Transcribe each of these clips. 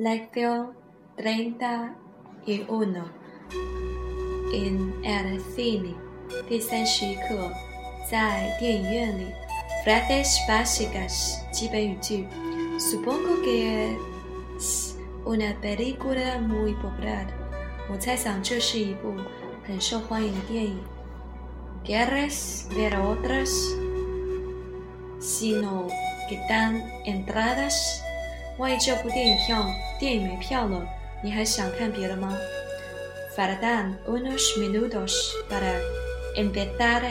Lección treinta y uno en el cine 第三十一课，在电影院里。Frases básicas 基本语句。Supongo que es una película muy popular。我猜想这是一部很受欢迎的电影。¿Quieres ver otras? Si no quedan entradas， 万一这部电影票电影没票了，你还想看别的吗？Faltan unos minutos para empezar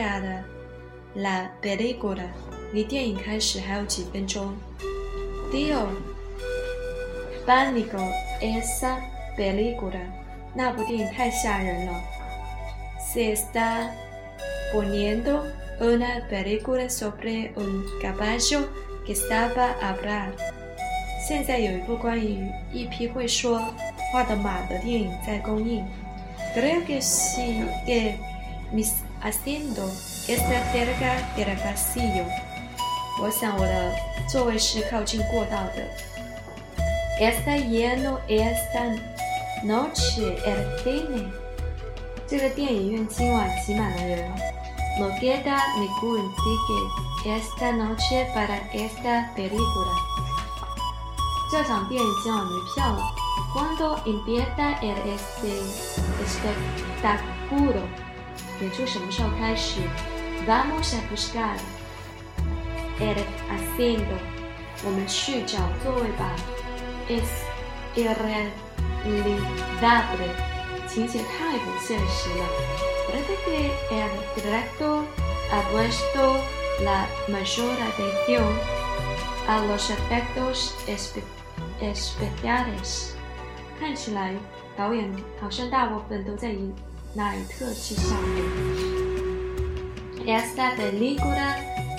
la película，离电影开始还有几分钟。Dios, pánico esa película，那部电影太吓人了。Se está poniendo una película sobre un caballo que estaba a hablar。 现在有一部关于一匹会说话的马的电影在公映。Creo que sigue mis asiento está cerca del pasillo。我想我的座位是靠近过道的。Está lleno esta noche el cine。这个电影院今晚挤满了人。No queda ningún ticket esta noche para esta película。这场电影今晚没票了。Cuando empieza el este espectáculo？演出什么时候开始？Vamos a buscar el asiento。我们去找座位吧。Es irrealizable。情节太不现实了。Parece que el director ha puesto la mayor atención a los efectos especiales。看起来导演好像大部分都在以那里特技效果。Esta película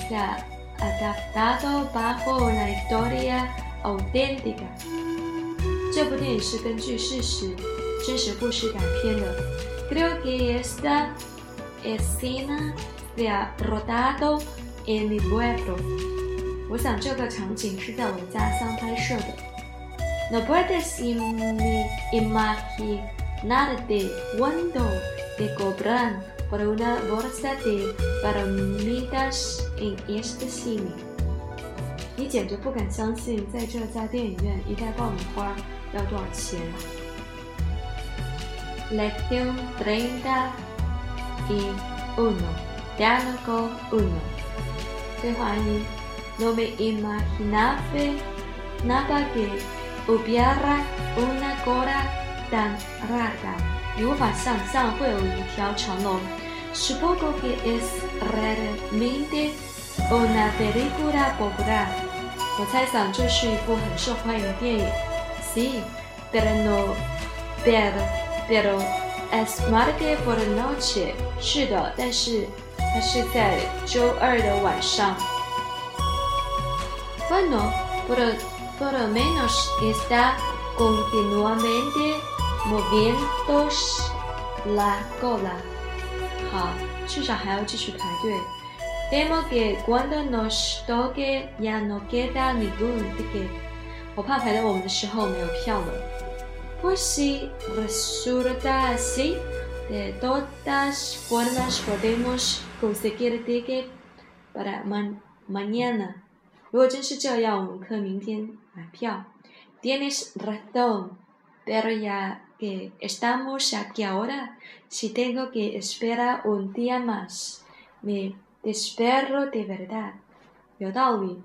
se ha adaptado bajo una historia auténtica。这部电影是根据事实、真实故事改编的。Creo que esta escena se ha rodado en mi pueblo。我想这个场景是在我的家乡拍摄的。No puedes imaginarte cuando te cobran por una bolsa de palomitas en este cine。你简直不敢相信，在这家电影院一袋爆米花要多少钱？Lección treinta y uno. Diálogo uno. 对话一：No me imaginaba nada que Hubiera una cola tan larga，你无法想象会有一条长龙。Supongo que es realmente una película popular。我猜想这是一部很受欢迎的电影。Sí, pero no, pero, pero es martes por la noche。是的，但是它是在周二的晚上。Bueno, pero por lo menos está continuamente moviendo la cola. Temo que cuando nos toque ya no queda ningún ticket. Pues si resulta así, de todas formas podemos conseguir ticket para mañana. 如果真是这样，我们可明天 买票。Tienes razón, pero ya que estamos aquí ahora, si tengo que esperar un día más, me desespero de verdad。有道理，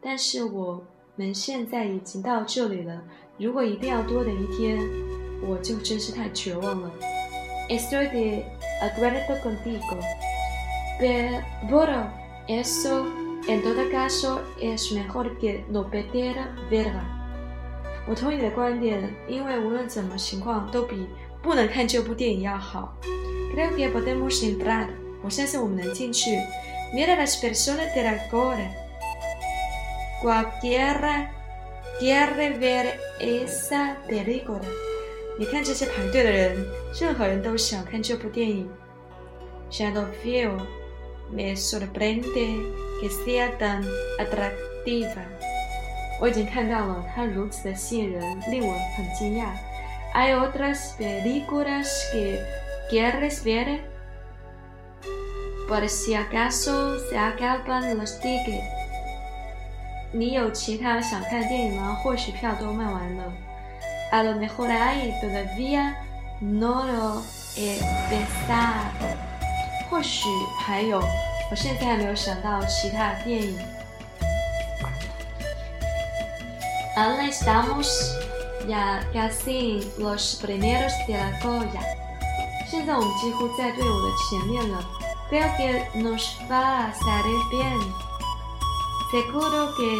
但是我们现在已经到这里了，如果一定要多等一天，我就真是太绝望了。Estoy de acuerdo contigo, pero eso En todo caso, es mejor que no perder verla。我同意你的观点，因为无论怎么情况，都比不能看这部电影要好。Creo que podemos entrar。我相信我们能进去。Mira las personas de la cola。Cualquiera quiere ver esa película。你看这些排队的人，任何人都想看这部电影。Shadow View。Me sorprende que sea tan atractiva. 我已经看到了，它如此的吸引人，令我很惊讶。Hay otras películas que quieres ver? Por si acaso se acaban los tickets. 你有其他想看电影吗？或许票都卖完了。A lo mejor hay todavía no lo he pensado. 或许还有， 我现在还没有想到其他电影。Ahora estamos ya casi los primeros de la cola. 现在我们几乎在队伍的前面了。Creo que nos va a salir bien. Seguro que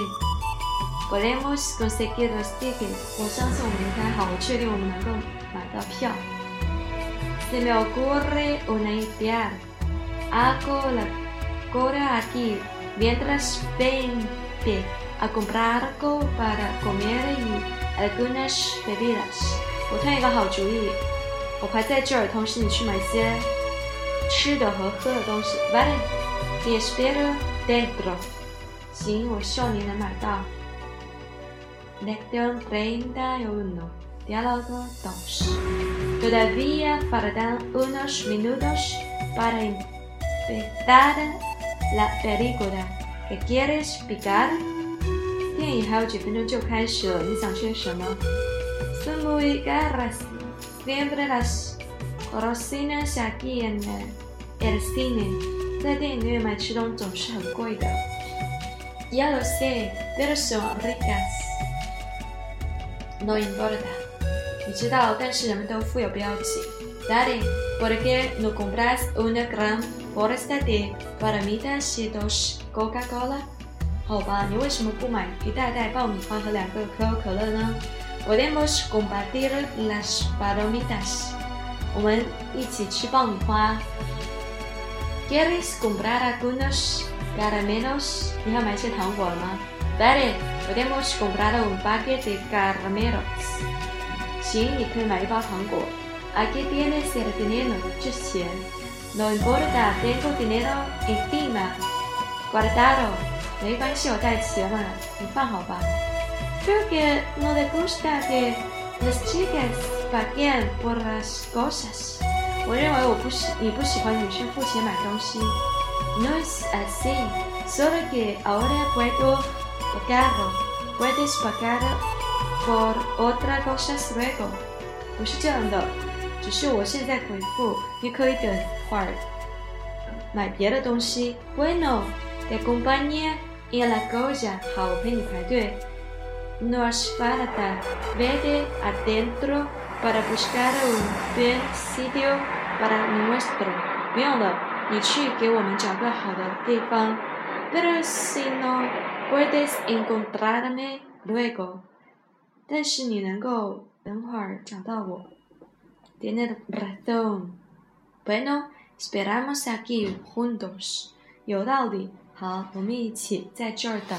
podemos conseguir los tickets. 我相信我们应该好，我确定我们能够买到票。Se me ocurre una idea. Hago la cola aquí mientras ven a comprar algo para comer y algunas bebidas. 我突然一个好主意，我排在这儿，同时你去买些吃的和喝的东西。Vale, te espero dentro. 行，我希望你能买到。Lección treinta y uno. Diálogo dos. Todavía faltan unos minutos para empezar la película. ¿Qué quieres picar? 电影还有几分钟就开始了，你想吃什么？Son muy caras. Siempre las cocinas aquí en el cine. 在电影院买吃东西总是很贵的。Ya lo sé, pero son ricas. No importa. 你知道，但是人们都富有标记。Daddy, ¿por qué no compras una gran bolsa de palomitas y dos Coca-Cola? 好吧，你为什么不买一袋袋爆米花和两个可口可乐呢？Podemos compartir las palomitas。我们一起吃爆米花。¿Quieres comprar algunos caramelos？你要买些糖果吗？Vale, podemos comprar un paquete de caramelos。行，你可以买一包糖果。Aquí tienes el dinero，这是钱。 No importa, tengo dinero encima guardado。没关系，我带齐了，你放好吧。Creo que no le gusta que las chicas paguen por las cosas。我认为我不喜你不喜欢女生付钱买东西。No es así, solo que ahora puedo pagarlo. Puedes pagar por otra cosa luego。不是这样的， 只是我现在回复，你可以等会儿买别的东西。Bueno, te acompaña。En la cola, 好，我陪你排队。No hace falta, vete adentro para buscar un buen sitio para nuestro。不用了，你去给我们找个好的地方。Pero si no puedes encontrarme luego，但是你能够等会儿找到我。Tienes razón. Bueno, esperamos aquí juntos。有道理。好，我们一起在这儿等。